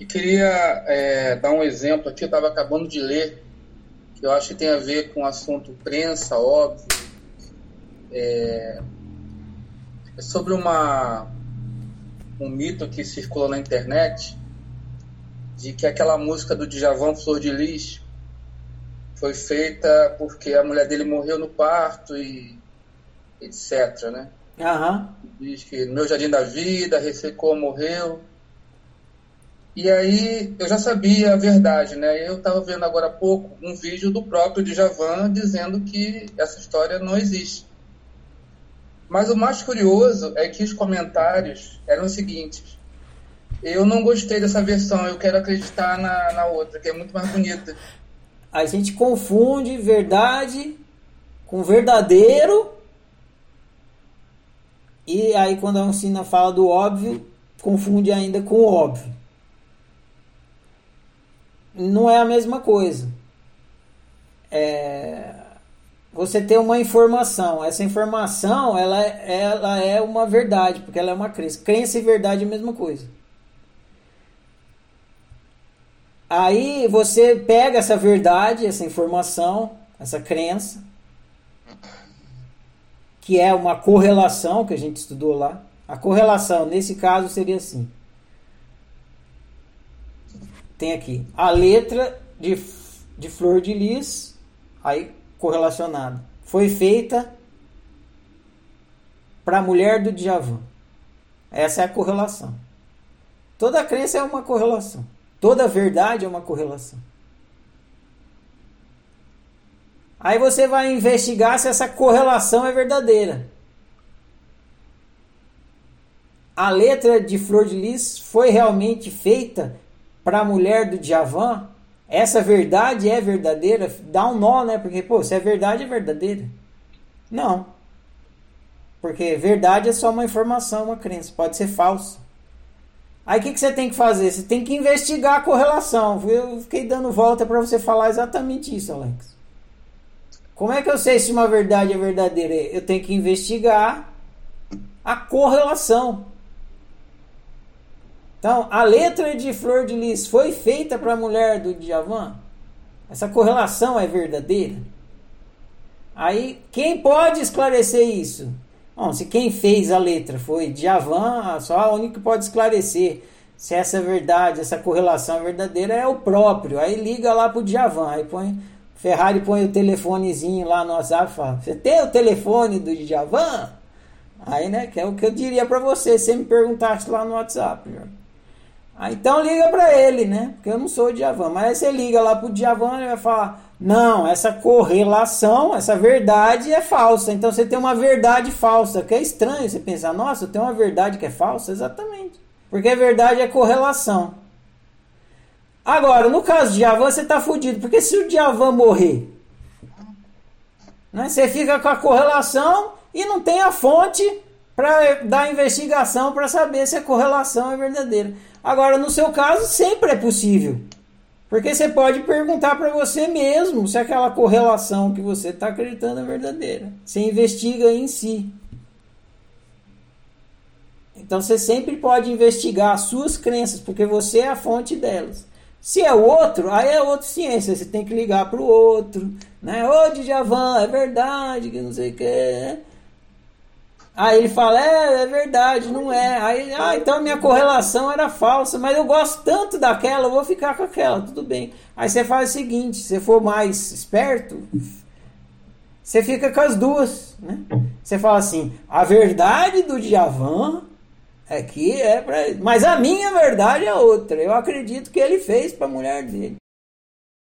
E queria é, dar um exemplo aqui, eu estava acabando de ler, que eu acho que tem a ver com o assunto prensa, óbvio. É, é sobre uma, um mito que circula na internet de que aquela música do Djavan Flor de Lis foi feita porque a mulher dele morreu no parto e etc, né? Uhum. Diz que no meu jardim da vida, ressecou, morreu. E aí eu já sabia a verdade, né? Eu estava vendo agora há pouco um vídeo do próprio Djavan dizendo que essa história não existe. Mas o mais curioso é que os comentários eram os seguintes: eu não gostei dessa versão, eu quero acreditar na, na outra, que é muito mais bonita. A gente confunde verdade com verdadeiro. E aí, quando a Uncina fala do óbvio, confunde ainda com o óbvio. Não é a mesma coisa. É... Você tem uma informação. Essa informação ela, ela é uma verdade, porque ela é uma crença. Crença e verdade é a mesma coisa. Aí você pega essa verdade, essa informação, essa crença, que é uma correlação que a gente estudou lá. A correlação, nesse caso, seria assim. Tem aqui a letra de, de flor de lis, aí correlacionada. Foi feita para a mulher do Djavan. Essa é a correlação. Toda crença é uma correlação. Toda verdade é uma correlação. Aí você vai investigar se essa correlação é verdadeira. A letra de Flor de Lis foi realmente feita para a mulher do Djavan? Essa verdade é verdadeira? Dá um nó, né? Porque, pô, se é verdade, é verdadeira. Não. Porque verdade é só uma informação, uma crença. Pode ser falsa. Aí o que, que você tem que fazer? Você tem que investigar a correlação. Eu fiquei dando volta para você falar exatamente isso, Alex. Como é que eu sei se uma verdade é verdadeira? Eu tenho que investigar a correlação. Então, a letra de Flor de Lis foi feita para a mulher do Djavan? Essa correlação é verdadeira? Aí, quem pode esclarecer isso? Bom, se quem fez a letra foi Djavan, só o único que pode esclarecer se essa é verdade, essa correlação é verdadeira é o próprio. Aí liga lá pro Djavan, aí põe Ferrari põe o telefonezinho lá no WhatsApp fala: "Você tem o telefone do Djavan?" Aí, né, que é o que eu diria para você, se me perguntasse lá no WhatsApp. Aí, então liga para ele, né? Porque eu não sou o Djavan, mas aí você liga lá pro Djavan e vai falar: não, essa correlação, essa verdade é falsa. Então você tem uma verdade falsa, que é estranho você pensar, nossa, eu tenho uma verdade que é falsa? Exatamente. Porque a verdade é correlação. Agora, no caso de Djavan, você está fudido. Porque se o Djavan morrer, né, você fica com a correlação e não tem a fonte para dar investigação para saber se a correlação é verdadeira. Agora, no seu caso, sempre é possível. Porque você pode perguntar para você mesmo se aquela correlação que você está acreditando é verdadeira. Você investiga em si. Então você sempre pode investigar as suas crenças, porque você é a fonte delas. Se é o outro, aí é outra ciência. Você tem que ligar para o outro. Né? Ô, Djavan, é verdade, que não sei o que. Aí ele fala, é, é verdade, não é. Aí, ah, então minha correlação era falsa, mas eu gosto tanto daquela, eu vou ficar com aquela, tudo bem. Aí você faz o seguinte, se for mais esperto, você fica com as duas, né? Você fala assim, a verdade do Djavan é que é pra... Mas a minha verdade é outra. Eu acredito que ele fez para a mulher dele.